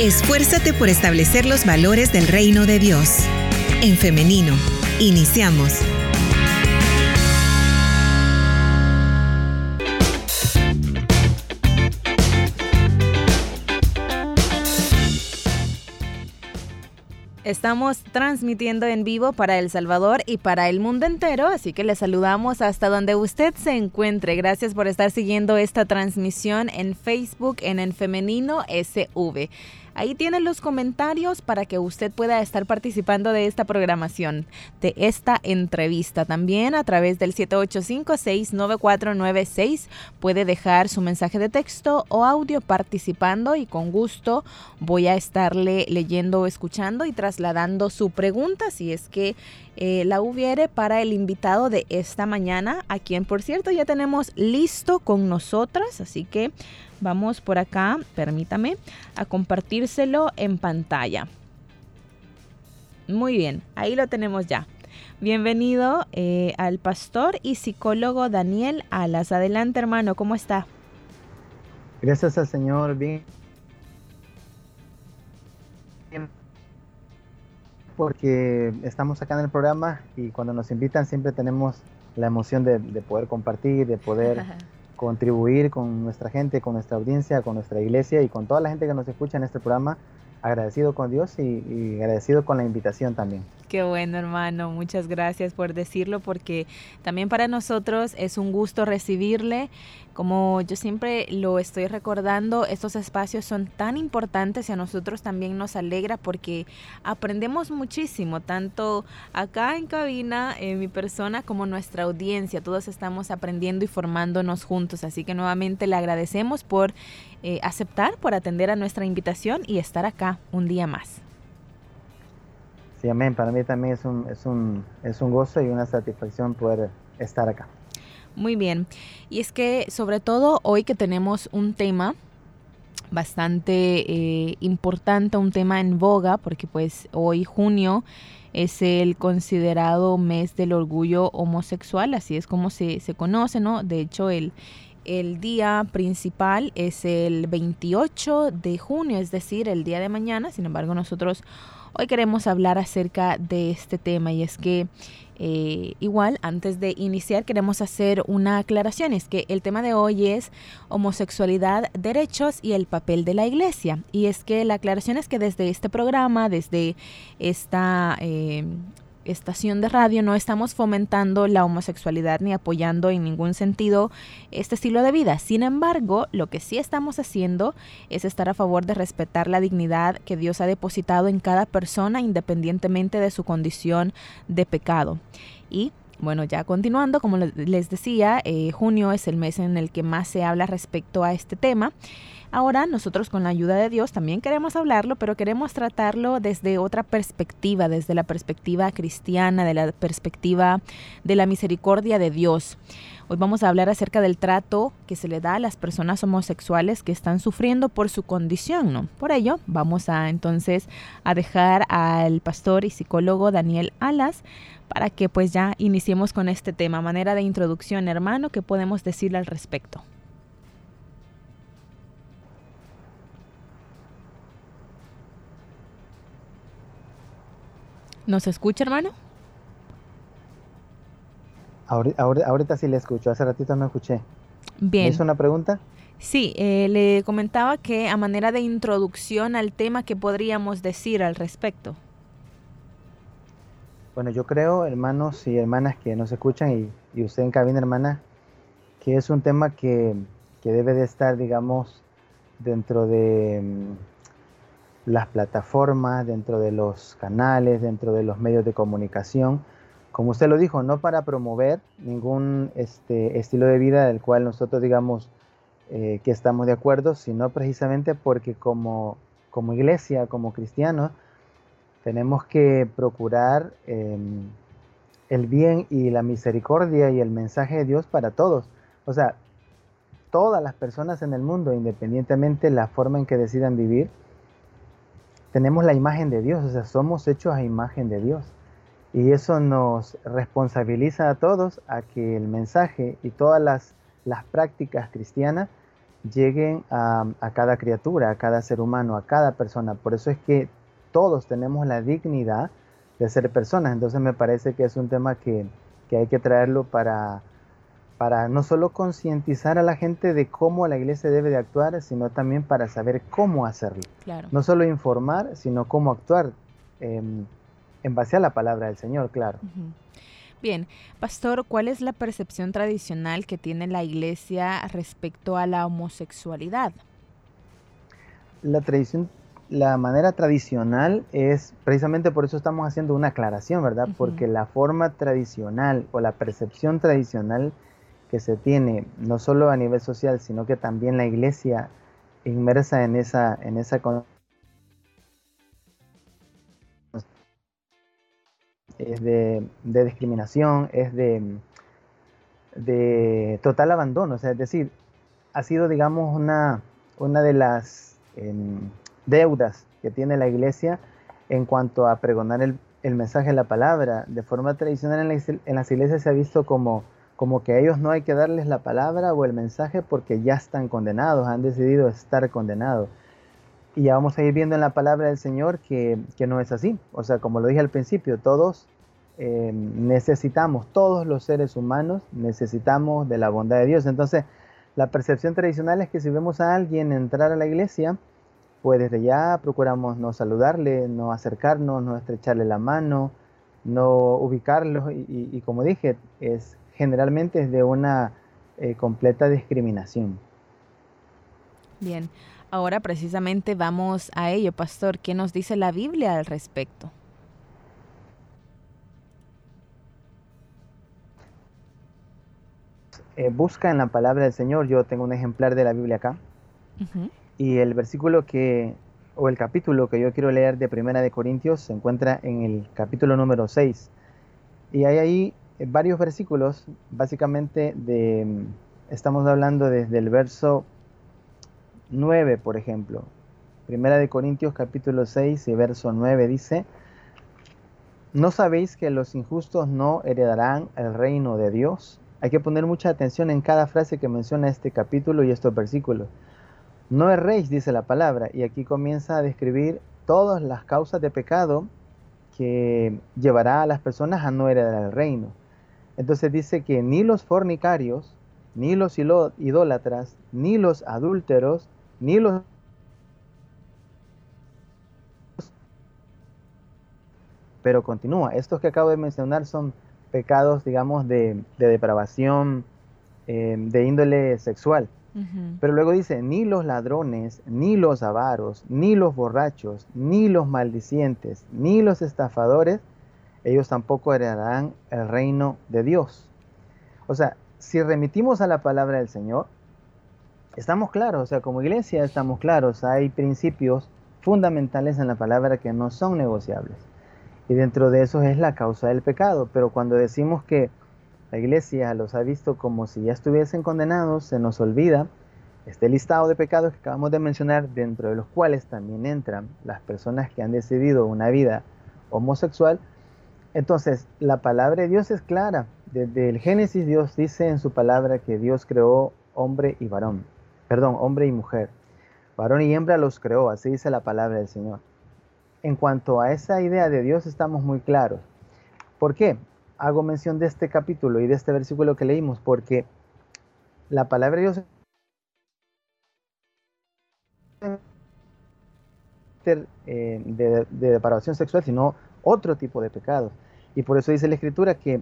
Esfuérzate por establecer los valores del reino de Dios. En femenino, iniciamos. Estamos transmitiendo en vivo para El Salvador y para el mundo entero, así que le saludamos hasta donde usted se encuentre. Gracias por estar siguiendo esta transmisión en Facebook en En Femenino SV. Ahí tienen los comentarios para que usted pueda estar participando de esta programación, de esta entrevista. También a través del 785-69496 puede dejar su mensaje de texto o audio participando y con gusto voy a estarle leyendo, escuchando y trasladando su pregunta si es que eh, la hubiere para el invitado de esta mañana, a quien por cierto ya tenemos listo con nosotras, así que Vamos por acá, permítame, a compartírselo en pantalla. Muy bien, ahí lo tenemos ya. Bienvenido eh, al pastor y psicólogo Daniel Alas. Adelante, hermano, ¿cómo está? Gracias al Señor, bien. Porque estamos acá en el programa y cuando nos invitan siempre tenemos la emoción de, de poder compartir, de poder contribuir con nuestra gente, con nuestra audiencia, con nuestra iglesia y con toda la gente que nos escucha en este programa. Agradecido con Dios y, agradecido con la invitación también. Qué bueno, hermano. Muchas gracias por decirlo porque también para nosotros es un gusto recibirle como yo siempre lo estoy recordando, estos espacios son tan importantes y a nosotros también nos alegra porque aprendemos muchísimo, tanto acá en cabina, en mi persona, como nuestra audiencia. Todos estamos aprendiendo y formándonos juntos. Así que nuevamente le agradecemos por eh, aceptar, por atender a nuestra invitación y estar acá un día más. Sí, amén. Para mí también es un, es un, es un gozo y una satisfacción poder estar acá. Muy bien. Y es que sobre todo hoy que tenemos un tema bastante eh, importante, un tema en boga, porque pues hoy junio es el considerado mes del orgullo homosexual, así es como se, se conoce, ¿no? De hecho, el, el día principal es el 28 de junio, es decir, el día de mañana. Sin embargo, nosotros hoy queremos hablar acerca de este tema y es que eh, igual, antes de iniciar, queremos hacer una aclaración. Es que el tema de hoy es homosexualidad, derechos y el papel de la iglesia. Y es que la aclaración es que desde este programa, desde esta eh, estación de radio no estamos fomentando la homosexualidad ni apoyando en ningún sentido este estilo de vida. Sin embargo, lo que sí estamos haciendo es estar a favor de respetar la dignidad que Dios ha depositado en cada persona independientemente de su condición de pecado. Y bueno, ya continuando, como les decía, eh, junio es el mes en el que más se habla respecto a este tema. Ahora nosotros con la ayuda de Dios también queremos hablarlo, pero queremos tratarlo desde otra perspectiva, desde la perspectiva cristiana, de la perspectiva de la misericordia de Dios. Hoy vamos a hablar acerca del trato que se le da a las personas homosexuales que están sufriendo por su condición, ¿no? Por ello, vamos a entonces a dejar al pastor y psicólogo Daniel Alas para que pues ya iniciemos con este tema, manera de introducción, hermano, ¿qué podemos decirle al respecto? ¿Nos escucha, hermano? Ahorita, ahorita, sí le escucho, hace ratito no escuché. Bien. ¿Es una pregunta? Sí, eh, le comentaba que a manera de introducción al tema, ¿qué podríamos decir al respecto? Bueno, yo creo, hermanos y hermanas que nos escuchan y, y usted en cabina, hermana, que es un tema que, que debe de estar, digamos, dentro de mm, las plataformas, dentro de los canales, dentro de los medios de comunicación. Como usted lo dijo, no para promover ningún este, estilo de vida del cual nosotros digamos eh, que estamos de acuerdo, sino precisamente porque como, iglesia, como cristianos, tenemos que procurar em, el bien y la misericordia y el mensaje de Dios para todos. O sea, todas las personas en el mundo, independientemente de la forma en que decidan vivir, tenemos la imagen de Dios, o sea, somos hechos a imagen de Dios. Y eso nos responsabiliza a todos a que el mensaje y todas las, las prácticas cristianas lleguen a, cada criatura, a cada ser humano, a cada persona. Por eso es que todos tenemos la dignidad de ser personas. Entonces me parece que es un tema que, hay que traerlo para, para no solo concientizar a la gente de cómo la iglesia debe de actuar, sino también para saber cómo hacerlo. No solo informar, sino cómo actuar em, en base a la palabra del Señor, claro. Bien, pastor, ¿cuál es la percepción tradicional que tiene la iglesia respecto a la homosexualidad? La tradición, la manera tradicional es, precisamente por eso estamos haciendo una aclaración, ¿verdad? Porque la forma tradicional o la percepción tradicional que se tiene, no solo a nivel social, sino que también la iglesia inmersa en esa, en esa es de, discriminación, es de, de, total abandono. O sea, es decir, ha sido, digamos, una, una de las em, deudas que tiene la iglesia en cuanto a pregonar el, mensaje de la palabra. De forma tradicional en, las iglesias se ha visto como, como que a ellos no hay que darles la palabra o el mensaje porque ya están condenados, han decidido estar condenados. Y ya vamos a ir viendo en la palabra del Señor que, no es así. O sea, como lo dije al principio, todos eh, necesitamos, todos los seres humanos necesitamos de la bondad de Dios. Entonces, la percepción tradicional es que si vemos a alguien entrar a la iglesia, pues desde ya procuramos no saludarle, no acercarnos, no estrecharle la mano, no ubicarlo. Y, como dije, es generalmente es de una eh, completa discriminación. Bien, Ahora precisamente vamos a ello, pastor. ¿Qué nos dice la Biblia al respecto? Eh, busca en la palabra del Señor. Yo tengo un ejemplar de la Biblia acá. Y el versículo que, o el capítulo que yo quiero leer de Primera de Corintios se encuentra en el capítulo número 6. Y hay ahí varios versículos, básicamente de, estamos hablando desde el verso 9, por ejemplo. Primera de Corintios capítulo 6 y verso 9 dice, ¿no sabéis que los injustos no heredarán el reino de Dios? Hay que poner mucha atención en cada frase que menciona este capítulo y estos versículos. No erréis, dice la palabra, y aquí comienza a describir todas las causas de pecado que llevará a las personas a no heredar el reino. Entonces dice que ni los fornicarios, ni los idólatras, ni los adúlteros, ni los pero continúa. Estos que acabo de mencionar son pecados, digamos, de, depravación, eh, de índole sexual. Pero luego dice, ni los ladrones, ni los avaros, ni los borrachos, ni los maldicientes, ni los estafadores, ellos tampoco heredarán el reino de Dios. O sea, si remitimos a la palabra del Señor, estamos claros, o sea, como iglesia estamos claros, hay principios fundamentales en la palabra que no son negociables. Y dentro de eso es la causa del pecado. Pero cuando decimos que la iglesia los ha visto como si ya estuviesen condenados, se nos olvida este listado de pecados que acabamos de mencionar, dentro de los cuales también entran las personas que han decidido una vida homosexual. Entonces, la palabra de Dios es clara. Desde el Génesis Dios dice en su palabra que Dios creó hombre y varón perdón, hombre y mujer. Varón y hembra los creó, así dice la palabra del Señor. En cuanto a esa idea de Dios estamos muy claros. ¿Por qué? Hago mención de este capítulo y de este versículo que leímos, porque la palabra de Dios eh, de, de depravación sexual, sino otro tipo de pecado. Y por eso dice la Escritura que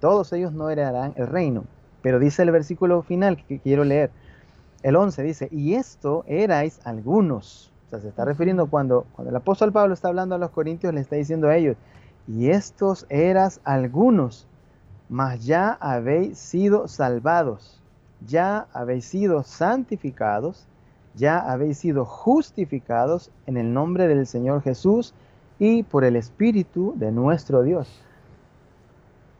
todos ellos no heredarán el reino. Pero dice el versículo final que quiero leer, el 11 dice, y esto erais algunos. O sea, se está refiriendo cuando, cuando el apóstol Pablo está hablando a los corintios, le está diciendo a ellos, y estos eras algunos, mas ya habéis sido salvados, ya habéis sido santificados, ya habéis sido justificados en el nombre del Señor Jesús y por el Espíritu de nuestro Dios.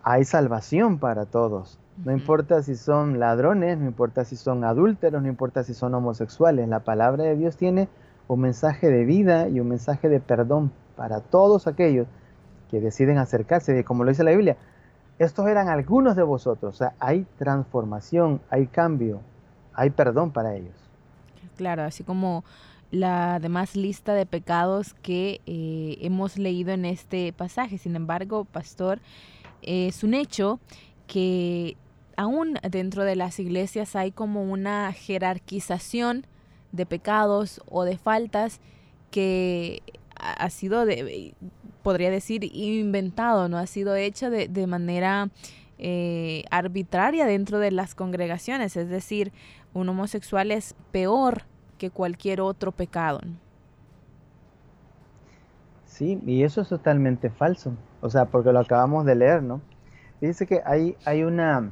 Hay salvación para todos. No importa si son ladrones, no importa si son adúlteros, no importa si son homosexuales. La palabra de Dios tiene un mensaje de vida y un mensaje de perdón para todos aquellos que deciden acercarse. Como lo dice la Biblia, estos eran algunos de vosotros. O sea, hay transformación, hay cambio, hay perdón para ellos. Claro, así como la demás lista de pecados que eh, hemos leído en este pasaje. Sin embargo, pastor, es un hecho que aún dentro de las iglesias hay como una jerarquización de pecados o de faltas que ha sido, de, podría decir, inventado, ¿no? Ha sido hecho de, manera eh, arbitraria dentro de las congregaciones. Es decir, un homosexual es peor que cualquier otro pecado. Sí, y eso es totalmente falso. O sea, porque lo acabamos de leer, ¿no? Dice que hay, hay, una,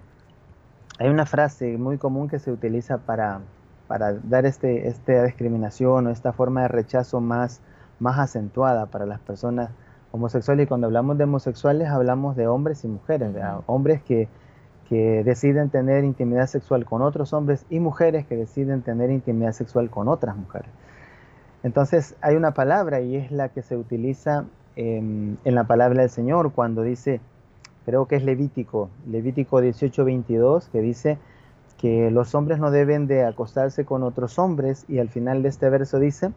hay una frase muy común que se utiliza para, para dar este, esta discriminación o esta forma de rechazo más, más acentuada para las personas homosexuales. Y cuando hablamos de homosexuales hablamos de hombres y mujeres, hombres que, que deciden tener intimidad sexual con otros hombres y mujeres que deciden tener intimidad sexual con otras mujeres. Entonces hay una palabra y es la que se utiliza en la palabra del Señor cuando dice, creo que es Levítico, Levítico 18:22, que dice que los hombres no deben de acostarse con otros hombres y al final de este verso dice,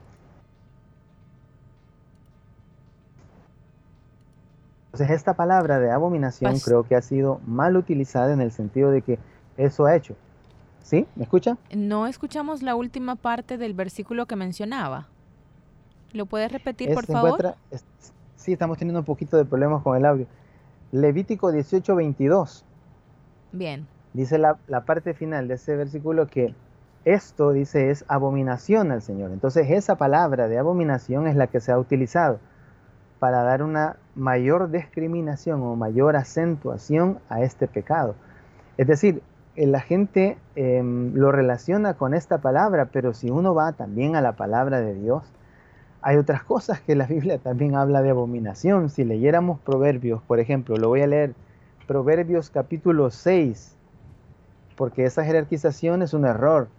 Entonces esta palabra de abominación pues creo que ha sido mal utilizada en el sentido de que eso ha hecho. ¿Sí? ¿Me escucha? No escuchamos la última parte del versículo que mencionaba. ¿Lo puedes repetir, por favor? sí, estamos teniendo un poquito de problemas con el audio. Levítico 18, 22. Bien. Dice la, parte final de ese versículo que esto, dice, es abominación al Señor. Entonces esa palabra de abominación es la que se ha utilizado para dar una mayor discriminación o mayor acentuación a este pecado. Es decir, eh, la gente em, lo relaciona con esta palabra, pero si uno va también a la palabra de Dios, hay otras cosas que la Biblia también habla de abominación. Si leyéramos Proverbios, por ejemplo, lo voy a leer, Proverbios capítulo 6, porque esa jerarquización es un error.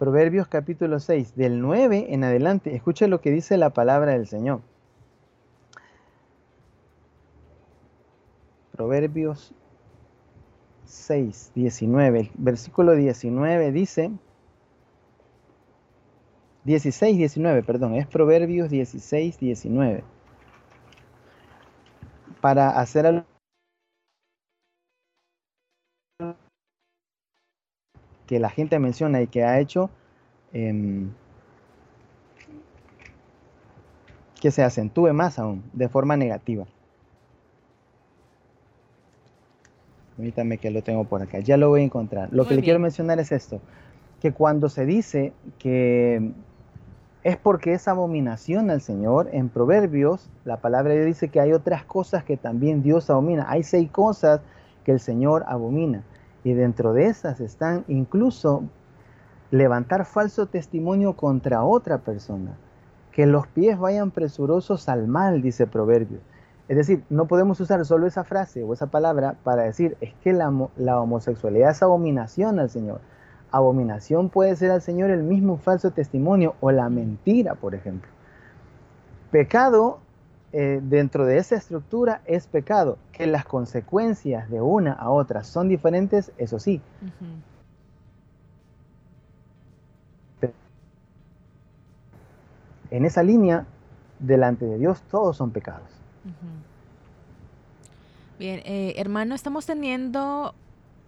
Proverbios capítulo 6, del 9 en adelante, escuche lo que dice la palabra del Señor. Proverbios 6, 19. versículo 19 dice, 16, 19, perdón, es Proverbios 16, 19. Para hacer que la gente menciona y que ha hecho em, que se acentúe más aún de forma negativa. Permítame que lo tengo por acá. Ya lo voy a encontrar. Lo que le quiero mencionar es esto. Que cuando se dice que es porque es abominación al Señor, en Proverbios la palabra de Dios dice que hay otras cosas que también Dios abomina. Hay seis cosas que el Señor abomina. Y dentro de esas están incluso levantar falso testimonio contra otra persona. Que los pies vayan presurosos al mal, dice Proverbios es decir, no podemos usar solo esa frase o esa palabra para decir es que la, homosexualidad es abominación al Señor. Abominación puede ser al Señor el mismo falso testimonio o la mentira, por ejemplo. Pecado eh, dentro de esa estructura es pecado. Que las consecuencias de una a otra son diferentes, eso sí. En esa línea, delante de Dios, todos son pecados. Bien, eh, hermano, estamos teniendo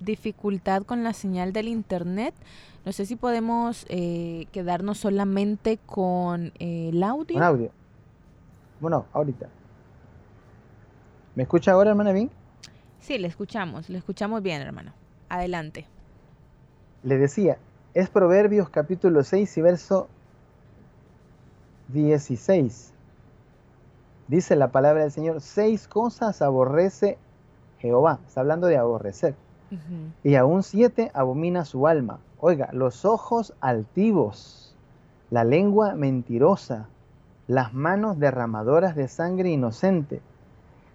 dificultad con la señal del internet. No sé si podemos eh, quedarnos solamente con eh, el audio. Con audio. Bueno, ahorita. ¿Me escucha ahora, hermana bien? Sí, le escuchamos, le escuchamos bien, hermano. Adelante. Le decía, es Proverbios capítulo 6 y verso 16. Dice la palabra del Señor, seis cosas aborrece Jehová. Está hablando de aborrecer. Y aún siete abomina su alma. Oiga, los ojos altivos, la lengua mentirosa, las manos derramadoras de sangre inocente,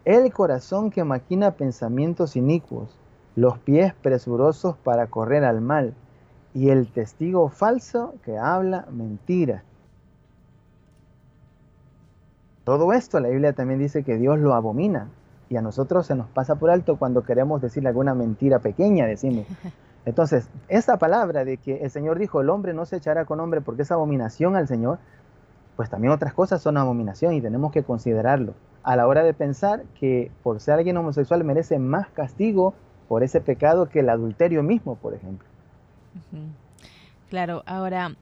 el corazón que maquina pensamientos inicuos, los pies presurosos para correr al mal, y el testigo falso que habla mentira. Todo esto la Biblia también dice que Dios lo abomina y a nosotros se nos pasa por alto cuando queremos decir alguna mentira pequeña, decimos. Entonces, esta palabra de que el Señor dijo, el hombre no se echará con hombre porque es abominación al Señor, pues también otras cosas son abominación y tenemos que considerarlo a la hora de pensar que por ser alguien homosexual merece más castigo por ese pecado que el adulterio mismo, por ejemplo. Claro, ahora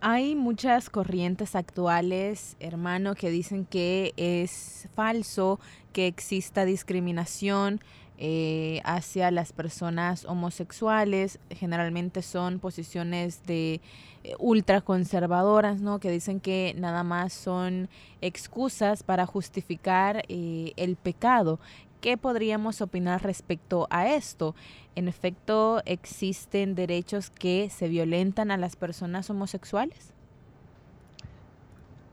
hay muchas corrientes actuales, hermano, que dicen que es falso que exista discriminación eh, hacia las personas homosexuales. Generalmente son posiciones de eh, ultraconservadoras, ¿no? Que dicen que nada más son excusas para justificar eh, el pecado. ¿Qué podríamos opinar respecto a esto? En efecto, ¿existen derechos que se violentan a las personas homosexuales?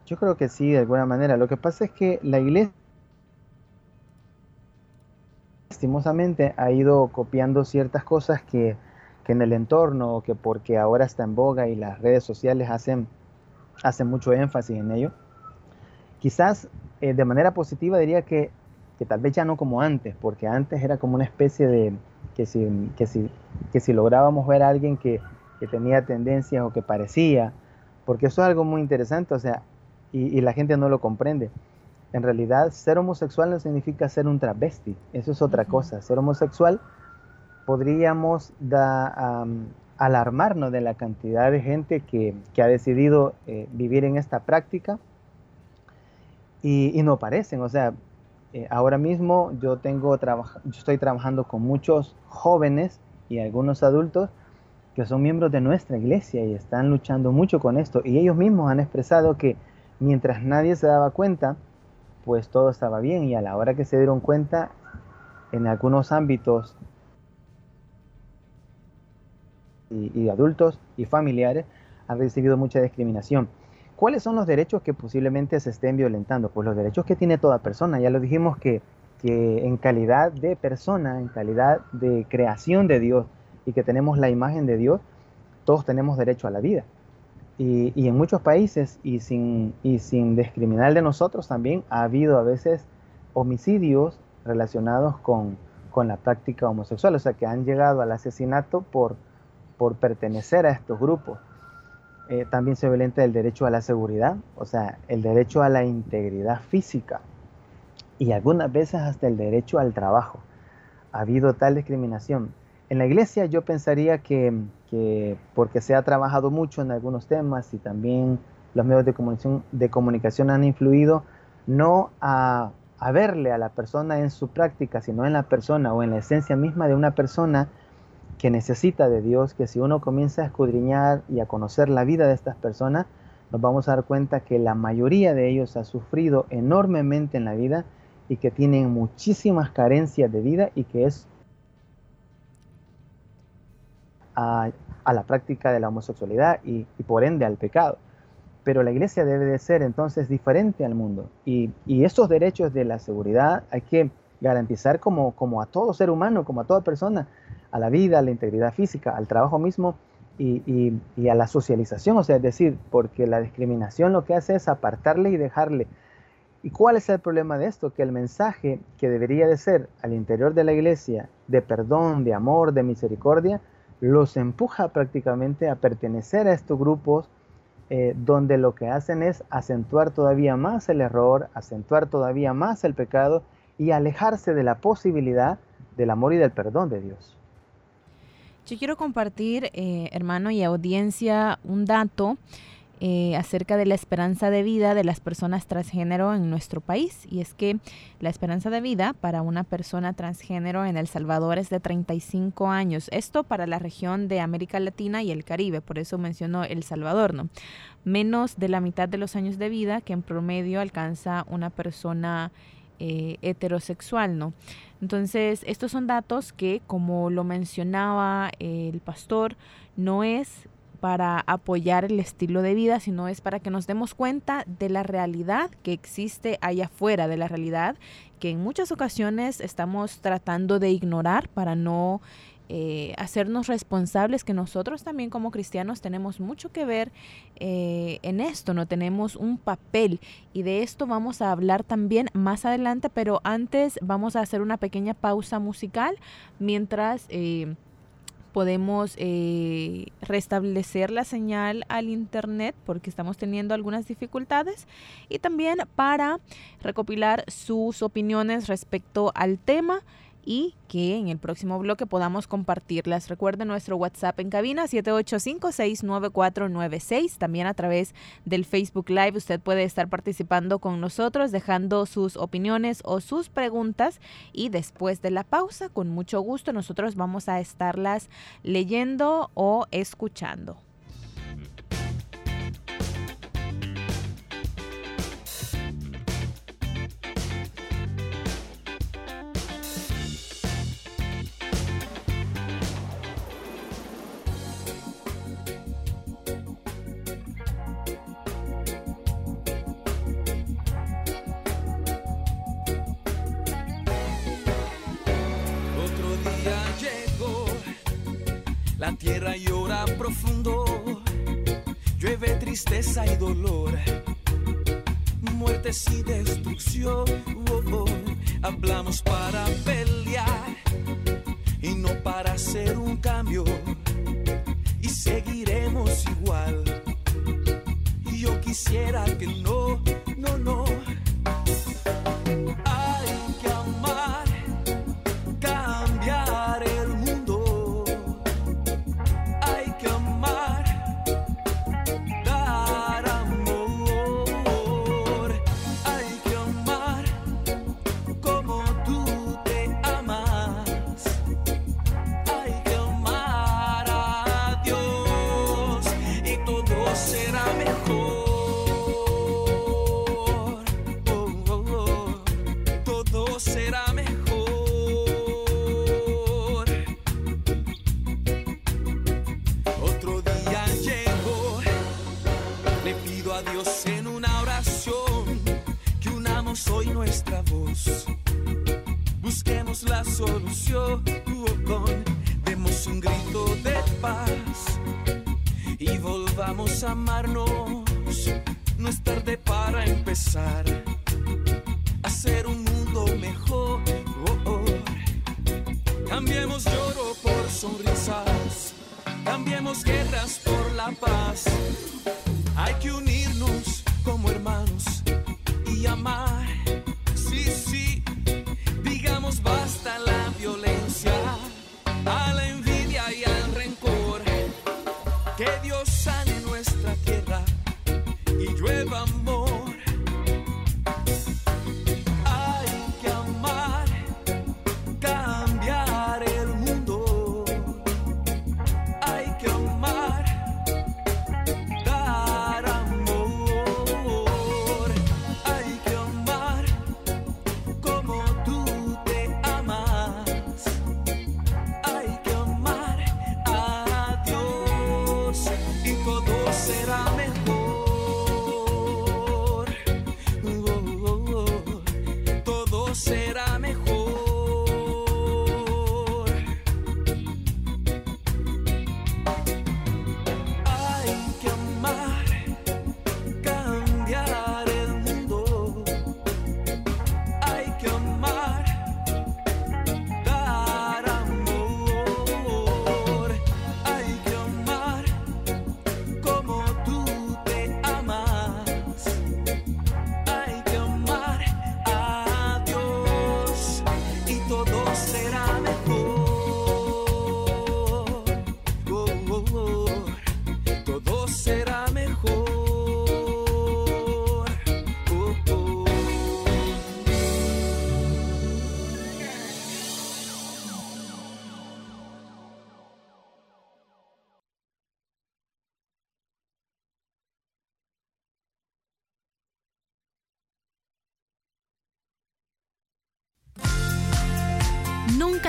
Yo creo que sí, de alguna manera. Lo que pasa es que la iglesia lastimosamente ha ido copiando ciertas cosas que, en el entorno, que porque ahora está en boga y las redes sociales hacen, hacen mucho énfasis en ello. Quizás eh, de manera positiva diría que, que, tal vez ya no como antes, porque antes era como una especie de que si, que si, que si lográbamos ver a alguien que, que tenía tendencias o que parecía, porque eso es algo muy interesante, o sea, y la gente no lo comprende en realidad, ser homosexual no significa ser un travesti, eso es otra cosa. Ser homosexual podríamos alarmarnos de la cantidad de gente que, ha decidido eh, vivir en esta práctica y, no parecen. O sea, eh, ahora mismo yo, tengo yo estoy trabajando con muchos jóvenes y algunos adultos que son miembros de nuestra iglesia y están luchando mucho con esto. Y ellos mismos han expresado que mientras nadie se daba cuenta, pues todo estaba bien y a la hora que se dieron cuenta, en algunos ámbitos y, adultos y familiares han recibido mucha discriminación. ¿Cuáles son los derechos que posiblemente se estén violentando? Pues los derechos que tiene toda persona. Ya lo dijimos que, que en calidad de persona, en calidad de creación de Dios y que tenemos la imagen de Dios, todos tenemos derecho a la vida. Y, en muchos países, y sin, y sin discriminar de nosotros también, ha habido a veces homicidios relacionados con, con la práctica homosexual, o sea, que han llegado al asesinato por, por pertenecer a estos grupos. Eh, también se violenta el derecho a la seguridad, o sea, el derecho a la integridad física y algunas veces hasta el derecho al trabajo. Ha habido tal discriminación. En la iglesia yo pensaría que, porque se ha trabajado mucho en algunos temas y también los medios de comunicación, de comunicación han influido, no a, verle a la persona en su práctica, sino en la persona o en la esencia misma de una persona que necesita de Dios, que si uno comienza a escudriñar y a conocer la vida de estas personas, nos vamos a dar cuenta que la mayoría de ellos ha sufrido enormemente en la vida y que tienen muchísimas carencias de vida y que es a, la práctica de la homosexualidad y, por ende al pecado. Pero la iglesia debe de ser entonces diferente al mundo y, y esos derechos de la seguridad hay que garantizar como, a todo ser humano, como a toda persona, a la vida, a la integridad física, al trabajo mismo y, y, a la socialización, o sea, es decir, porque la discriminación lo que hace es apartarle y dejarle. ¿Y cuál es el problema de esto? Que el mensaje que debería de ser al interior de la iglesia de perdón, de amor, de misericordia, los empuja prácticamente a pertenecer a estos grupos eh, donde lo que hacen es acentuar todavía más el error, acentuar todavía más el pecado y alejarse de la posibilidad del amor y del perdón de Dios. Yo quiero compartir, eh, hermano y audiencia, un dato eh, acerca de la esperanza de vida de las personas transgénero en nuestro país. Y es que la esperanza de vida para una persona transgénero en El Salvador es de 35 años. Esto para la región de América Latina y el Caribe, por eso menciono El Salvador, ¿no? Menos de la mitad de los años de vida que en promedio alcanza una persona eh, heterosexual, ¿no? Entonces, estos son datos que, como lo mencionaba el pastor, no es para apoyar el estilo de vida, sino es para que nos demos cuenta de la realidad que existe allá afuera, de la realidad que en muchas ocasiones estamos tratando de ignorar para no eh, hacernos responsables que nosotros también como cristianos tenemos mucho que ver eh, en esto, no tenemos un papel y de esto vamos a hablar también más adelante, pero antes vamos a hacer una pequeña pausa musical mientras... Eh, podemos eh, restablecer la señal al internet porque estamos teniendo algunas dificultades y también para recopilar sus opiniones respecto al tema y que en el próximo bloque podamos compartirlas. Recuerden nuestro WhatsApp en cabina 785-69496. También a través del Facebook Live usted puede estar participando con nosotros, dejando sus opiniones o sus preguntas. Y después de la pausa, con mucho gusto, nosotros vamos a estarlas leyendo o escuchando. Y destrucción. Oh, oh. Hablamos para pelear y no para hacer un cambio, y seguiremos igual. Yo quisiera que no, no, no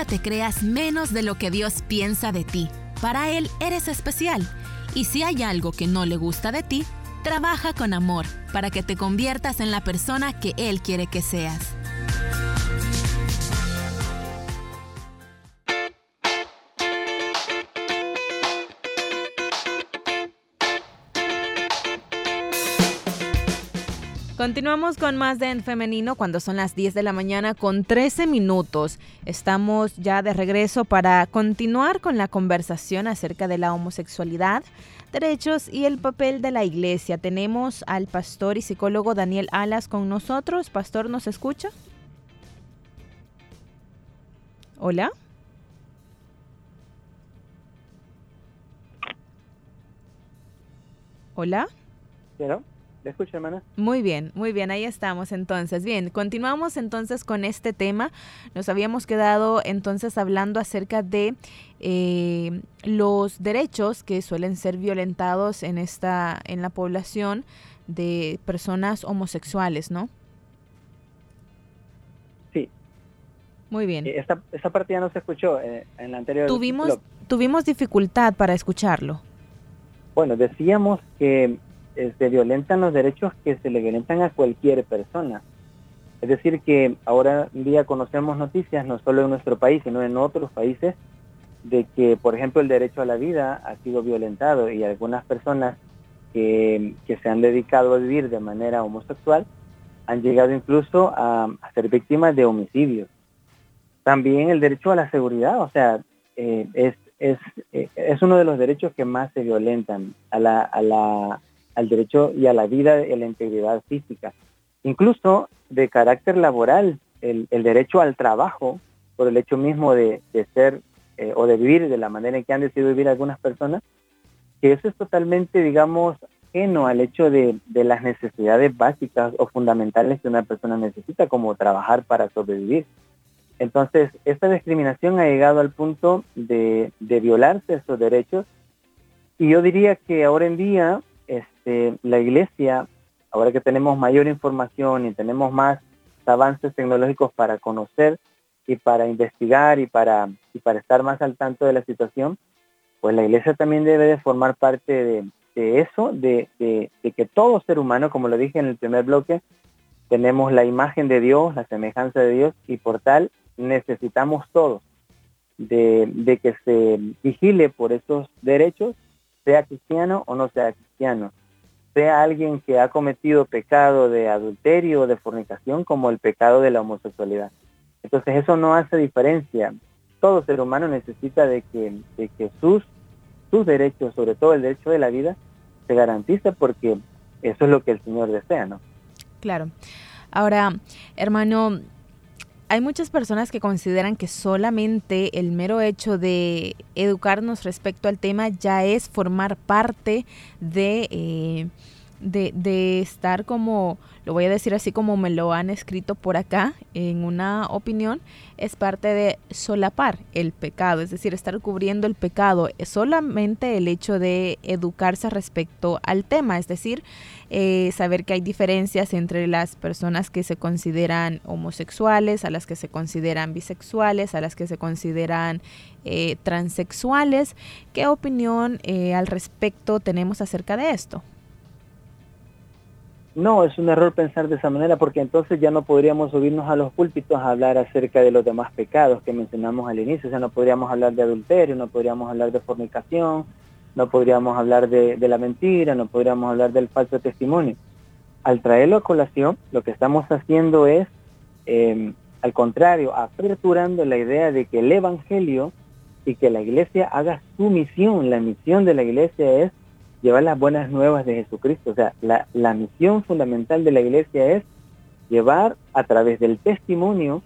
te creas menos de lo que Dios piensa de ti. Para Él eres especial. Y si hay algo que no le gusta de ti, trabaja con amor para que te conviertas en la persona que Él quiere que seas. Continuamos con más de En Femenino cuando son las 10 de la mañana con 13 minutos. Estamos ya de regreso para continuar con la conversación acerca de la homosexualidad, derechos y el papel de la iglesia. Tenemos al pastor y psicólogo Daniel Alas con nosotros. Pastor, ¿nos escucha? Hola. Hola. ¿Pero? ¿Le escucha, hermana? Muy bien, muy bien, ahí estamos entonces. Bien, continuamos entonces con este tema. Nos habíamos quedado entonces hablando acerca de eh, los derechos que suelen ser violentados en esta, en la población de personas homosexuales, ¿no? Sí. Muy bien. Eh, esta, esta parte ya no se escuchó eh, en la anterior. Tuvimos, tuvimos dificultad para escucharlo. Bueno, decíamos que se violentan los derechos que se le violentan a cualquier persona. Es decir, que ahora en día conocemos noticias, no solo en nuestro país, sino en otros países, de que, por ejemplo, el derecho a la vida ha sido violentado y algunas personas que, se han dedicado a vivir de manera homosexual han llegado incluso a, ser víctimas de homicidios. También el derecho a la seguridad, o sea, eh, es, es, eh, es, uno de los derechos que más se violentan, a la, a la al derecho y a la vida y a la integridad física. Incluso de carácter laboral, el, derecho al trabajo, por el hecho mismo de, ser eh, o de vivir de la manera en que han decidido vivir algunas personas, que eso es totalmente, digamos, ajeno al hecho de, las necesidades básicas o fundamentales que una persona necesita, como trabajar para sobrevivir. Entonces, esta discriminación ha llegado al punto de, de violarse esos derechos y yo diría que ahora en día este, la iglesia, ahora que tenemos mayor información y tenemos más avances tecnológicos para conocer y para investigar y para, y para estar más al tanto de la situación, pues la iglesia también debe de formar parte de, eso, de, que todo ser humano, como lo dije en el primer bloque, tenemos la imagen de Dios, la semejanza de Dios, y por tal necesitamos todos de, de que se vigile por esos derechos sea cristiano o no sea cristiano, sea alguien que ha cometido pecado de adulterio o de fornicación como el pecado de la homosexualidad. Entonces eso no hace diferencia. Todo ser humano necesita de que, que sus, sus derechos, sobre todo el derecho de la vida, se garantice porque eso es lo que el Señor desea, ¿no? Claro. Ahora, hermano, hay muchas personas que consideran que solamente el mero hecho de educarnos respecto al tema ya es formar parte de, eh, de, de, estar como, lo voy a decir así como me lo han escrito por acá en una opinión, es parte de solapar el pecado, es decir, estar cubriendo el pecado. Es solamente el hecho de educarse respecto al tema, es decir, eh, saber que hay diferencias entre las personas que se consideran homosexuales, a las que se consideran bisexuales, a las que se consideran eh, transexuales. ¿Qué opinión eh, al respecto tenemos acerca de esto? No, es un error pensar de esa manera porque entonces ya no podríamos subirnos a los púlpitos a hablar acerca de los demás pecados que mencionamos al inicio. O sea, no podríamos hablar de adulterio, no podríamos hablar de fornicación, no podríamos hablar de, la mentira, no podríamos hablar del falso testimonio. Al traerlo a colación, lo que estamos haciendo es, em, al contrario, aperturando la idea de que el Evangelio y que la iglesia haga su misión. La misión de la iglesia es llevar las buenas nuevas de Jesucristo. O sea, la, misión fundamental de la iglesia es llevar a través del testimonio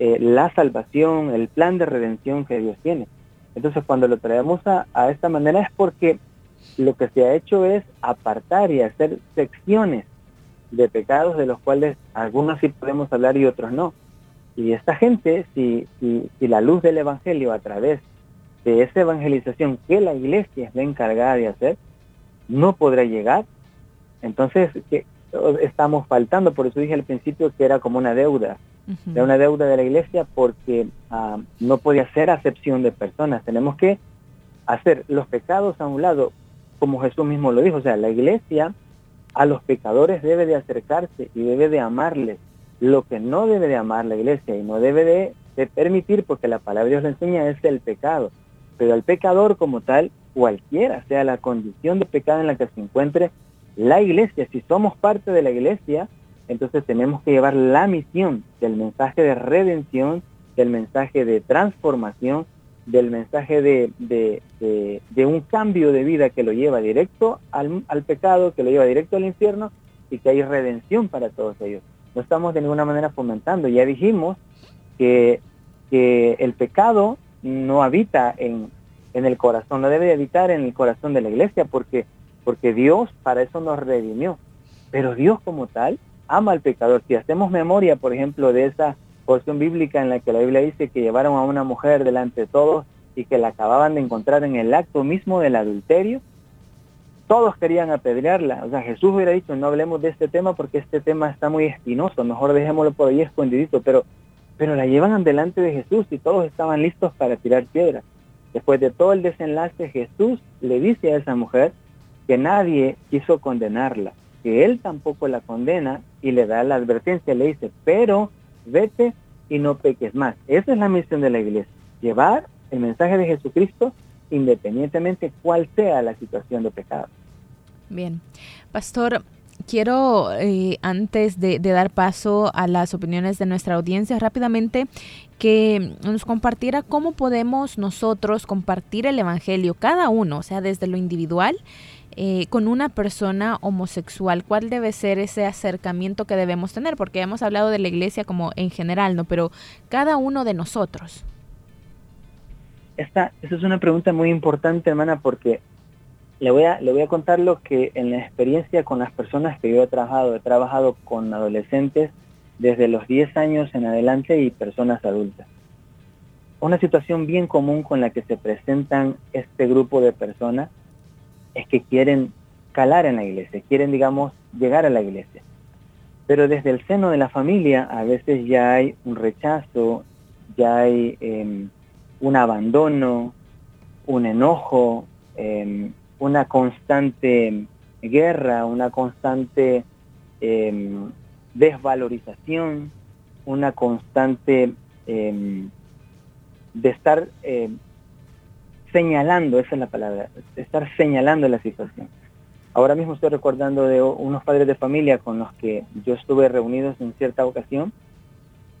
eh, la salvación, el plan de redención que Dios tiene. Entonces cuando lo traemos a, esta manera es porque lo que se ha hecho es apartar y hacer secciones de pecados de los cuales algunos sí podemos hablar y otros no. Y esta gente, si la luz del Evangelio a través de esa evangelización que la iglesia es la encargada de hacer, no podrá llegar, entonces ¿qué estamos faltando. Por eso dije al principio que era como una deuda de una deuda de la iglesia porque ah, no puede hacer acepción de personas. Tenemos que hacer los pecados a un lado, como Jesús mismo lo dijo. O sea, la iglesia a los pecadores debe de acercarse y debe de amarles. Lo que no debe de amar la iglesia y no debe de, de permitir, porque la palabra de Dios le enseña, es el pecado. Pero al pecador como tal, cualquiera sea la condición de pecado en la que se encuentre, la iglesia, si somos parte de la iglesia, entonces tenemos que llevar la misión del mensaje de redención, del mensaje de transformación, del mensaje de, de, un cambio de vida que lo lleva directo al, al, pecado, que lo lleva directo al infierno y que hay redención para todos ellos. No estamos de ninguna manera fomentando. Ya dijimos que, que el pecado no habita en, en el corazón, no debe habitar en el corazón de la iglesia porque, porque Dios para eso nos redimió. Pero Dios como tal ama al pecador. Si hacemos memoria, por ejemplo, de esa porción bíblica en la que la Biblia dice que llevaron a una mujer delante de todos y que la acababan de encontrar en el acto mismo del adulterio, todos querían apedrearla. O sea, Jesús hubiera dicho, no hablemos de este tema porque este tema está muy espinoso, mejor dejémoslo por ahí escondidito, pero, pero la llevan delante de Jesús y todos estaban listos para tirar piedras. Después de todo el desenlace, Jesús le dice a esa mujer que nadie quiso condenarla, que él tampoco la condena y le da la advertencia, le dice, pero vete y no peques más. Esa es la misión de la iglesia, llevar el mensaje de Jesucristo independientemente cuál sea la situación de pecado. Bien, pastor, quiero, eh, antes de, dar paso a las opiniones de nuestra audiencia, rápidamente que nos compartiera cómo podemos nosotros compartir el Evangelio, cada uno, o sea, desde lo individual, eh, con una persona homosexual? ¿Cuál debe ser ese acercamiento que debemos tener? Porque hemos hablado de la iglesia como en general, ¿no? Pero cada uno de nosotros. Esta, es una pregunta muy importante, hermana, porque le voy, a, le voy a contar lo que en la experiencia con las personas que yo he trabajado, he trabajado con adolescentes desde los 10 años en adelante y personas adultas. Una situación bien común con la que se presentan este grupo de personas es que quieren calar en la iglesia, quieren, digamos, llegar a la iglesia. Pero desde el seno de la familia a veces ya hay un rechazo, ya hay em, un abandono, un enojo, em, una constante guerra, una constante em, desvalorización, una constante de estar señalando, esa es la palabra, estar señalando la situación. Ahora mismo estoy recordando de unos padres de familia con los que yo estuve reunidos en cierta ocasión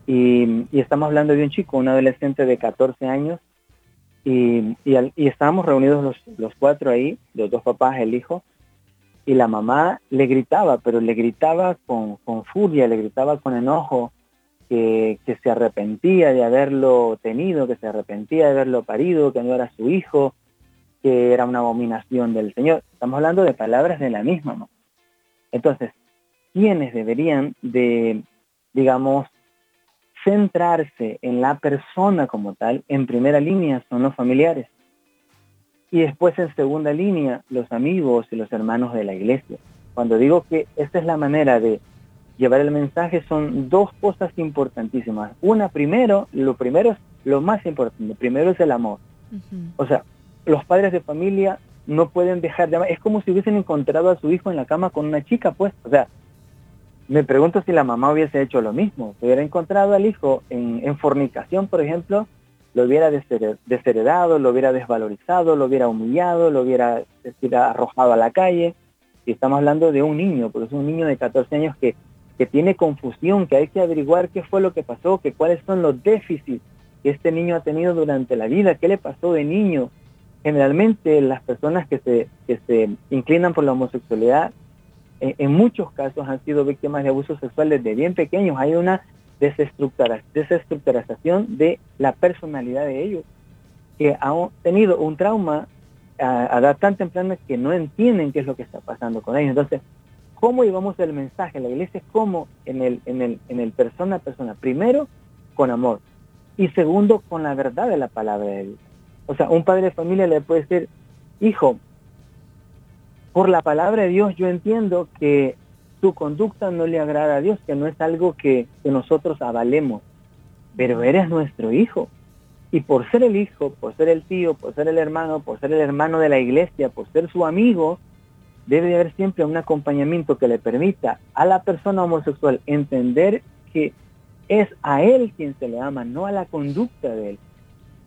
y, estamos hablando de un chico, un adolescente de 14 años y, y, estábamos reunidos los, los cuatro ahí, los dos papás, el hijo, y la mamá le gritaba, pero le gritaba con, con furia, le gritaba con enojo, que, se arrepentía de haberlo tenido, que se arrepentía de haberlo parido, que no era su hijo, que era una abominación del Señor. Estamos hablando de palabras de la misma. ¿no? Entonces, quienes deberían de, digamos, centrarse en la persona como tal, en primera línea son los familiares. Y después en segunda línea, los amigos y los hermanos de la iglesia. Cuando digo que esta es la manera de llevar el mensaje son dos cosas importantísimas. Una, primero, lo primero es lo más importante, primero es el amor. O sea, los padres de familia no pueden dejar de amar. Es como si hubiesen encontrado a su hijo en la cama con una chica, pues. O sea, me pregunto si la mamá hubiese hecho lo mismo. Si hubiera encontrado al hijo en, fornicación, por ejemplo, lo hubiera desheredado, lo hubiera desvalorizado, lo hubiera humillado, lo hubiera arrojado a la calle. Y estamos hablando de un niño, porque es un niño de 14 años que tiene confusión, que hay que averiguar qué fue lo que pasó, que cuáles son los déficits que este niño ha tenido durante la vida, qué le pasó de niño. Generalmente las personas que se inclinan por la homosexualidad, en, muchos casos han sido víctimas de abusos sexuales desde bien pequeños. Hay una desestructuración de la personalidad de ellos, que han tenido un trauma a, a edad tan temprana que no entienden qué es lo que está pasando con ellos. Entonces, cómo llevamos el mensaje. La iglesia es como en el, en el, en el persona a persona. Primero, con amor. Y segundo, con la verdad de la palabra de Dios. O sea, un padre de familia le puede decir, hijo, por la palabra de Dios yo entiendo que tu conducta no le agrada a Dios, que no es algo que, que nosotros avalemos, pero eres nuestro hijo. Y por ser el hijo, por ser el tío, por ser el hermano, por ser el hermano de la iglesia, por ser su amigo, debe de haber siempre un acompañamiento que le permita a la persona homosexual entender que es a él quien se le ama, no a la conducta de él.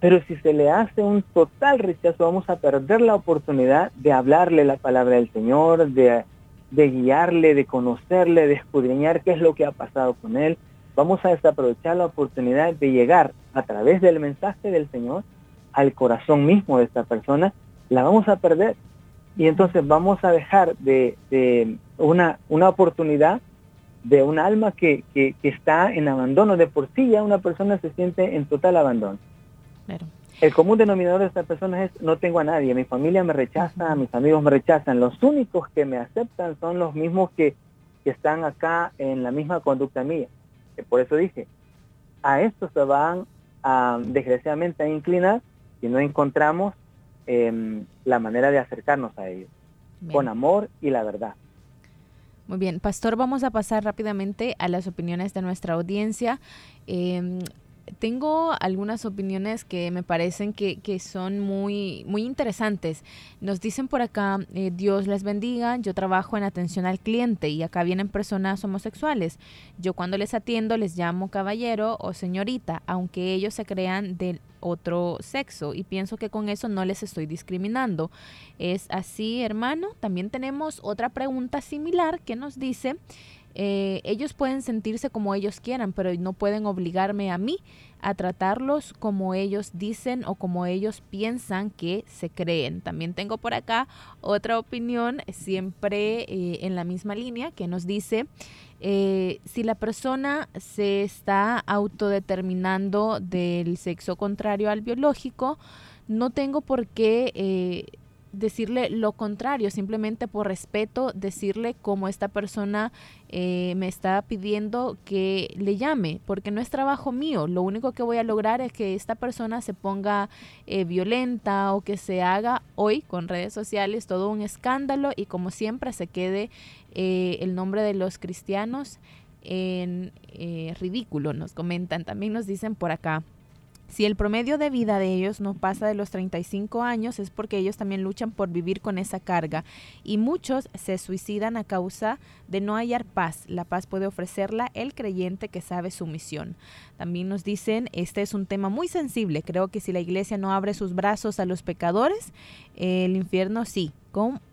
Pero si se le hace un total rechazo, vamos a perder la oportunidad de hablarle la palabra del Señor, de, guiarle, de conocerle, de escudriñar qué es lo que ha pasado con él. Vamos a desaprovechar la oportunidad de llegar a través del mensaje del Señor al corazón mismo de esta persona, la vamos a perder. Y entonces vamos a dejar de, una, una oportunidad de un alma que, que, está en abandono. De por sí ya una persona se siente en total abandono. El común denominador de estas personas es no tengo a nadie, mi familia me rechaza, mis amigos me rechazan. Los únicos que me aceptan son los mismos que, que están acá en la misma conducta mía. Por eso dije, a esto se van a, desgraciadamente a inclinar si no encontramos em, la manera de acercarnos a ellos, con amor y la verdad. Muy bien, Pastor, vamos a pasar rápidamente a las opiniones de nuestra audiencia. Em, tengo algunas opiniones que me parecen que, son muy, muy interesantes. Nos dicen por acá, eh, Dios les bendiga, yo trabajo en atención al cliente y acá vienen personas homosexuales. Yo cuando les atiendo les llamo caballero o señorita, aunque ellos se crean del otro sexo y pienso que con eso no les estoy discriminando. ¿Es así, hermano? También tenemos otra pregunta similar que nos dice... Eh, ellos pueden sentirse como ellos quieran, pero no pueden obligarme a mí a tratarlos como ellos dicen o como ellos piensan que se creen. También tengo por acá otra opinión, siempre eh, en la misma línea, que nos dice, eh, si la persona se está autodeterminando del sexo contrario al biológico, no tengo por qué decirle lo contrario, simplemente por respeto, decirle como esta persona eh, me está pidiendo que le llame, porque no es trabajo mío. Lo único que voy a lograr es que esta persona se ponga eh, violenta o que se haga hoy con redes sociales todo un escándalo y como siempre se quede eh, el nombre de los cristianos en ridículo, nos comentan. También nos dicen por acá. Si el promedio de vida de ellos no pasa de los 35 años es porque ellos también luchan por vivir con esa carga y muchos se suicidan a causa de no hallar paz. La paz puede ofrecerla el creyente que sabe su misión. También nos dicen, este es un tema muy sensible. Creo que si la iglesia no abre sus brazos a los pecadores, el infierno sí.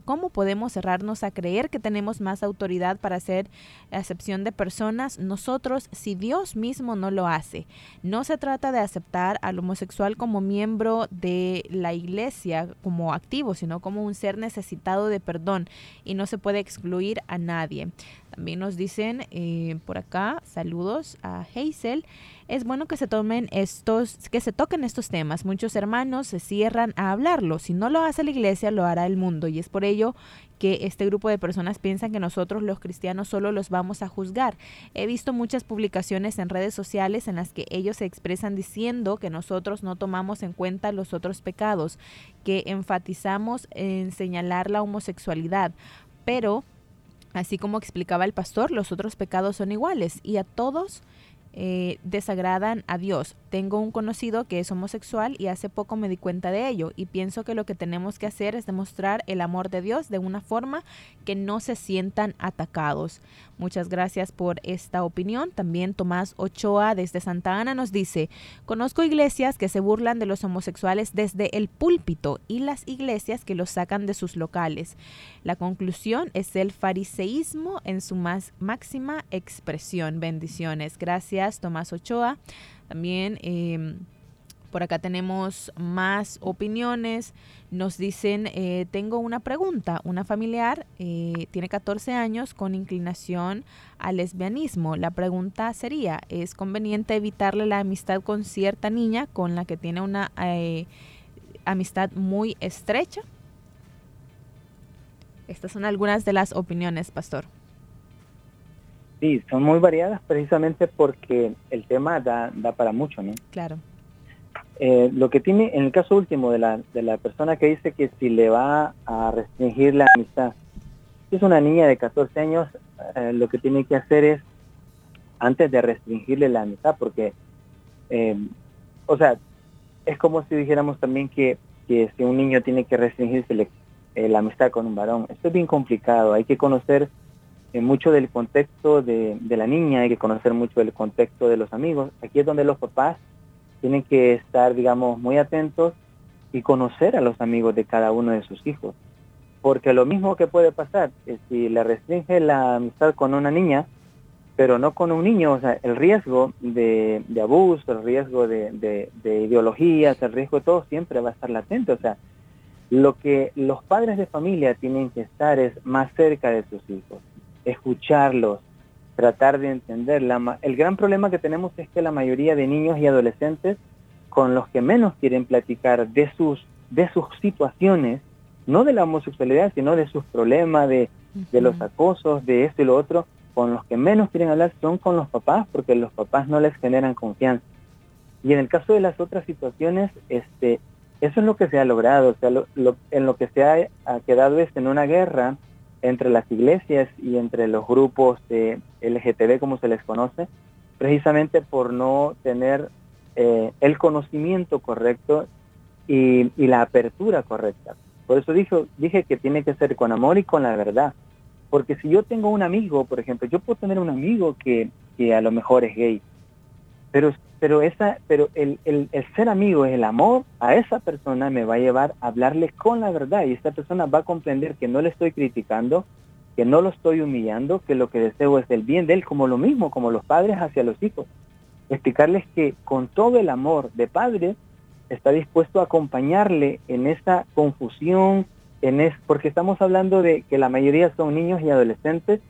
¿Cómo, podemos cerrarnos a creer que tenemos más autoridad para hacer acepción de personas nosotros si Dios mismo no lo hace? No se trata de aceptar al homosexual como miembro de la iglesia, como activo, sino como un ser necesitado de perdón y no se puede excluir a nadie. También nos dicen eh, por acá, saludos a Hazel. Es bueno que se tomen estos, que se toquen estos temas. Muchos hermanos se cierran a hablarlo. Si no lo hace la iglesia, lo hará el mundo. Y es por ello que este grupo de personas piensan que nosotros los cristianos solo los vamos a juzgar. He visto muchas publicaciones en redes sociales en las que ellos se expresan diciendo que nosotros no tomamos en cuenta los otros pecados, que enfatizamos en señalar la homosexualidad, pero Así como explicaba el pastor, los otros pecados son iguales y a todos eh, desagradan a Dios. Tengo un conocido que es homosexual y hace poco me di cuenta de ello y pienso que lo que tenemos que hacer es demostrar el amor de Dios de una forma que no se sientan atacados. Muchas gracias por esta opinión. También Tomás Ochoa desde Santa Ana nos dice, conozco iglesias que se burlan de los homosexuales desde el púlpito y las iglesias que los sacan de sus locales. La conclusión es el fariseísmo en su más máxima expresión. Bendiciones. Gracias Tomás Ochoa. También... Em, por acá tenemos más opiniones. Nos dicen, eh, tengo una pregunta. Una familiar eh, tiene 14 años con inclinación al lesbianismo. La pregunta sería, ¿es conveniente evitarle la amistad con cierta niña con la que tiene una eh, amistad muy estrecha? Estas son algunas de las opiniones, pastor. Sí, son muy variadas precisamente porque el tema da, da para mucho, ¿no? Claro. Eh, lo que tiene, en el caso último de la, de la persona que dice que si le va a restringir la amistad, si es una niña de 14 años, eh, lo que tiene que hacer es, antes de restringirle la amistad, porque, eh, o sea, es como si dijéramos también que, que si un niño tiene que restringirse la amistad con un varón, esto es bien complicado, hay que conocer mucho del contexto de, de la niña, hay que conocer mucho del contexto de los amigos, aquí es donde los papás tienen que estar, digamos, muy atentos y conocer a los amigos de cada uno de sus hijos. porque lo mismo que puede pasar, es si le restringe la amistad con una niña, pero no con un niño, o sea, el riesgo de, abuso, el riesgo de, de, ideologías, el riesgo de todo siempre va a estar latente, o sea, lo que los padres de familia tienen que estar es más cerca de sus hijos, escucharlos, tratar de entender. el gran problema que tenemos es que la mayoría de niños y adolescentes con los que menos quieren platicar de sus, de sus situaciones, no de la homosexualidad, sino de sus problemas, de, de los acosos, de esto y lo otro, con los que menos quieren hablar son con los papás, porque los papás no les generan confianza. Y en el caso de las otras situaciones, este, eso es lo que se ha logrado, o sea, en lo que se ha, quedado es en una guerra entre las iglesias y entre los grupos de LGTB, como se les conoce, precisamente por no tener eh, el conocimiento correcto y, la apertura correcta. Por eso dije, dije que tiene que ser con amor y con la verdad. Porque si yo tengo un amigo, por ejemplo, yo puedo tener un amigo que, que a lo mejor es gay, pero, pero, esa, pero el, el, ser amigo, el amor a esa persona me va a llevar a hablarle con la verdad y esta persona va a comprender que no le estoy criticando, que no lo estoy humillando, que lo que deseo es el bien de él, como lo mismo, como los padres hacia los hijos. Explicarles que con todo el amor de padre está dispuesto a acompañarle en esa confusión, en es, porque estamos hablando de que la mayoría son niños y adolescentes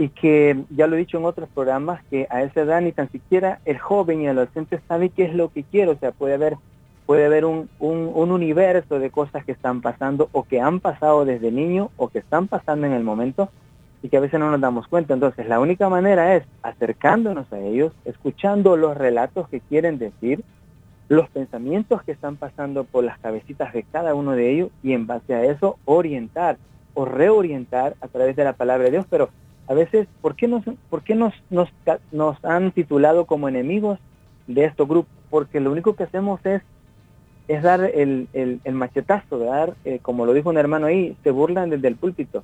y que ya lo he dicho en otros programas que a esa edad ni tan siquiera el joven y el adolescente sabe qué es lo que quiere, o sea, puede haber puede haber un, un, un, universo de cosas que están pasando o que han pasado desde niño o que están pasando en el momento y que a veces no nos damos cuenta. Entonces, la única manera es acercándonos a ellos, escuchando los relatos que quieren decir, los pensamientos que están pasando por las cabecitas de cada uno de ellos y en base a eso orientar o reorientar a través de la palabra de Dios. Pero a veces, ¿por qué nos, por qué nos, nos, nos han titulado como enemigos de estos grupos? Porque lo único que hacemos es, es dar el, el, machetazo, dar, eh, como lo dijo un hermano ahí, se burlan desde el púlpito.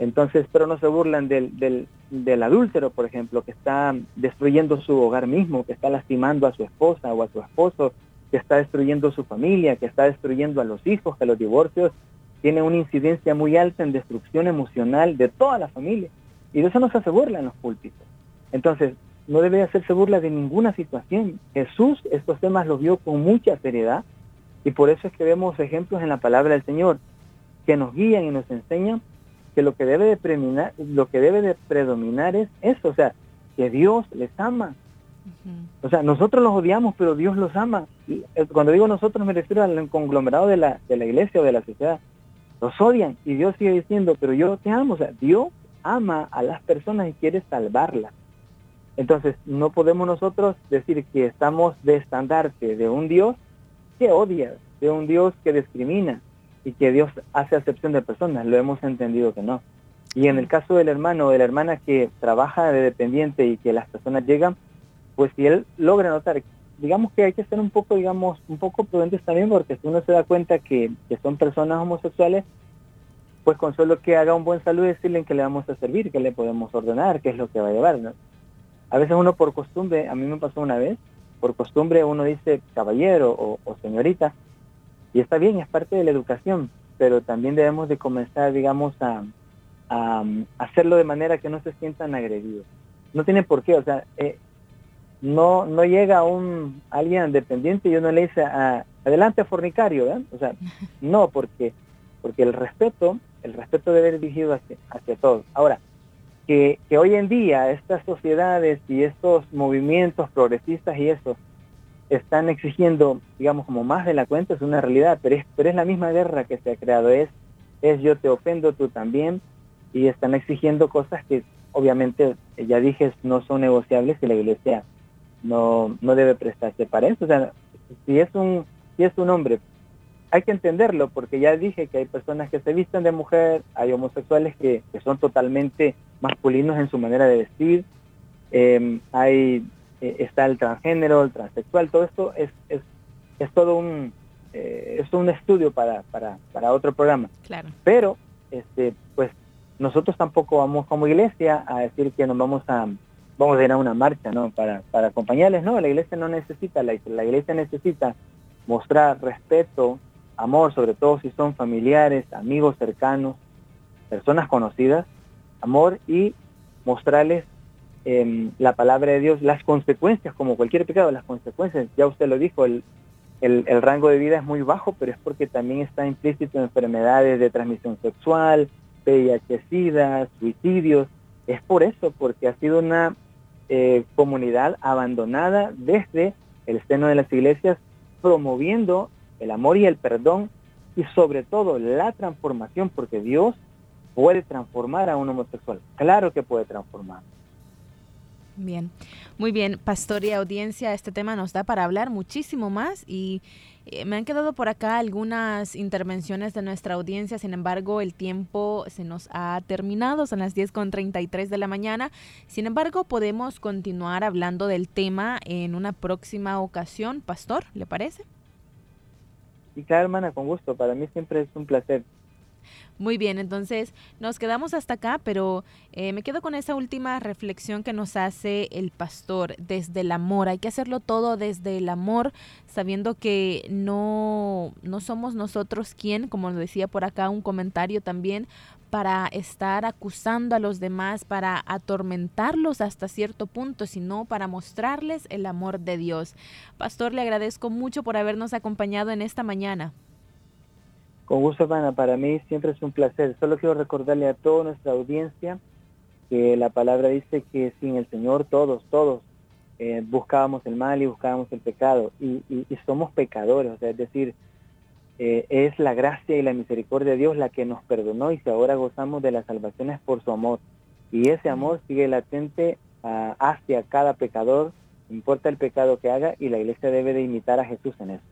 Entonces, pero no se burlan del, del, del adúltero, por ejemplo, que está destruyendo su hogar mismo, que está lastimando a su esposa o a su esposo, que está destruyendo su familia, que está destruyendo a los hijos, que los divorcios tienen una incidencia muy alta en destrucción emocional de toda la familia. Y de eso no se hace burla en los púlpitos. Entonces, no debe hacerse burla de ninguna situación. Jesús estos temas los vio con mucha seriedad y por eso es que vemos ejemplos en la palabra del Señor que nos guían y nos enseñan que lo que debe de predominar, lo que debe de predominar es eso, o sea, que Dios les ama. O sea, nosotros los odiamos, pero Dios los ama. Y eh, cuando digo nosotros me refiero al conglomerado de la, de la iglesia o de la sociedad. Los odian y Dios sigue diciendo, pero yo te amo. O sea, Dios ama a las personas y quiere salvarlas. Entonces, no podemos nosotros decir que estamos de estandarte de un Dios que odia, de un Dios que discrimina, y que Dios hace acepción de personas, lo hemos entendido que no. Y en el caso del hermano o de la hermana que trabaja de dependiente y que las personas llegan, pues si él logra notar, digamos que hay que ser un poco, digamos, un poco prudentes también, porque si uno se da cuenta que, son personas homosexuales, pues con solo que haga un buen saludo decirle que le vamos a servir, que le podemos ordenar, qué es lo que va a llevar. ¿no? A veces uno por costumbre, a mí me pasó una vez, por costumbre uno dice caballero o, o señorita, y está bien, es parte de la educación, pero también debemos de comenzar, digamos, a, hacerlo de manera que no se sientan agredidos. No tiene por qué, o sea, eh, no no llega un alguien dependiente y uno le dice, ah, adelante fornicario, ¿verdad? O sea, no, porque porque el respeto, el respeto debe ser dirigido hacia, hacia todos. Ahora, que, que hoy en día estas sociedades y estos movimientos progresistas y eso están exigiendo, digamos, como más de la cuenta, es una realidad, pero es, pero es la misma guerra que se ha creado, es, es yo te ofendo, tú también, y están exigiendo cosas que obviamente, ya dije, no son negociables y la iglesia no, no debe prestarse para eso. O sea, si es un, si es un hombre, hay que entenderlo, porque ya dije que hay personas que se visten de mujer, hay homosexuales que, que son totalmente masculinos en su manera de vestir, eh, hay eh, está el transgénero, el transexual, todo esto es, es, es todo un, eh, es un estudio para, para, para otro programa. Claro. Pero, este, pues, nosotros tampoco vamos como iglesia a decir que nos vamos a, vamos a ir a una marcha, ¿no? Para, para acompañarles, no, la iglesia no necesita, la, la iglesia necesita mostrar respeto amor, sobre todo si son familiares, amigos cercanos, personas conocidas, amor y mostrarles em, la palabra de Dios, las consecuencias, como cualquier pecado, las consecuencias, ya usted lo dijo, el, rango de vida es muy bajo, pero es porque también está implícito enfermedades de transmisión sexual, VIH, suicidios. Es por eso, porque ha sido una eh, comunidad abandonada desde el seno de las iglesias, promoviendo el amor y el perdón y sobre todo la transformación, porque Dios puede transformar a un homosexual. Claro que puede transformar. Bien, muy bien, pastor y audiencia, este tema nos da para hablar muchísimo más y eh, me han quedado por acá algunas intervenciones de nuestra audiencia, sin embargo el tiempo se nos ha terminado, son las 10.33 de la mañana, sin embargo podemos continuar hablando del tema en una próxima ocasión, pastor, ¿le parece? Sí, claro, hermana, con gusto, para mí siempre es un placer. Muy bien, entonces nos quedamos hasta acá, pero eh, me quedo con esa última reflexión que nos hace el pastor desde el amor. Hay que hacerlo todo desde el amor, sabiendo que no, no somos nosotros quien, como decía por acá un comentario también, para estar acusando a los demás, para atormentarlos hasta cierto punto, sino para mostrarles el amor de Dios. Pastor, le agradezco mucho por habernos acompañado en esta mañana. Con gusto, hermana, para mí siempre es un placer. Solo quiero recordarle a toda nuestra audiencia que la palabra dice que sin el Señor todos, todos eh, buscábamos el mal y buscábamos el pecado y, somos pecadores, o sea, es decir, eh, es la gracia y la misericordia de Dios la que nos perdonó y si ahora gozamos de las salvaciones por su amor. Y ese amor sigue latente ah, hacia cada pecador, importa el pecado que haga y la iglesia debe de imitar a Jesús en eso.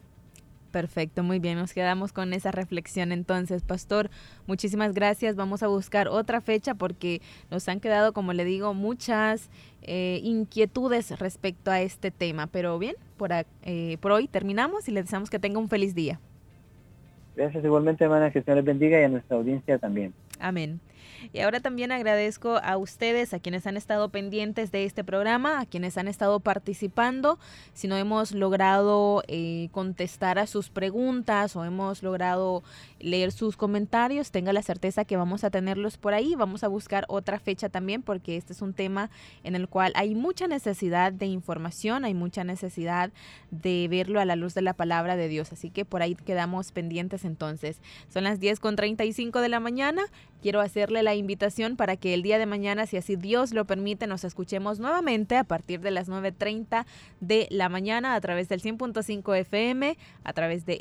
Perfecto, muy bien, nos quedamos con esa reflexión entonces, pastor. Muchísimas gracias. Vamos a buscar otra fecha porque nos han quedado, como le digo, muchas eh, inquietudes respecto a este tema. Pero bien, por, eh, por hoy terminamos y le deseamos que tenga un feliz día. Gracias igualmente, hermana, que Señor les bendiga y a nuestra audiencia también. Amén. Y ahora también agradezco a ustedes, a quienes han estado pendientes de este programa, a quienes han estado participando. Si no hemos logrado eh, contestar a sus preguntas o hemos logrado leer sus comentarios, tenga la certeza que vamos a tenerlos por ahí. Vamos a buscar otra fecha también porque este es un tema en el cual hay mucha necesidad de información, hay mucha necesidad de verlo a la luz de la palabra de Dios. Así que por ahí quedamos pendientes entonces. Son las 10 con 35 de la mañana. Quiero hacerle la invitación para que el día de mañana, si así Dios lo permite, nos escuchemos nuevamente a partir de las 9.30 de la mañana a través del 100.5 FM, a través de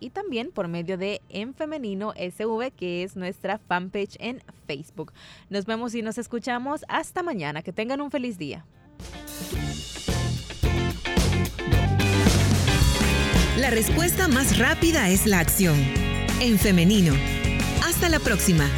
y también por medio de En Femenino SV, que es nuestra fanpage en Facebook. Nos vemos y nos escuchamos hasta mañana. Que tengan un feliz día. La respuesta más rápida es la acción. En femenino hasta la próxima.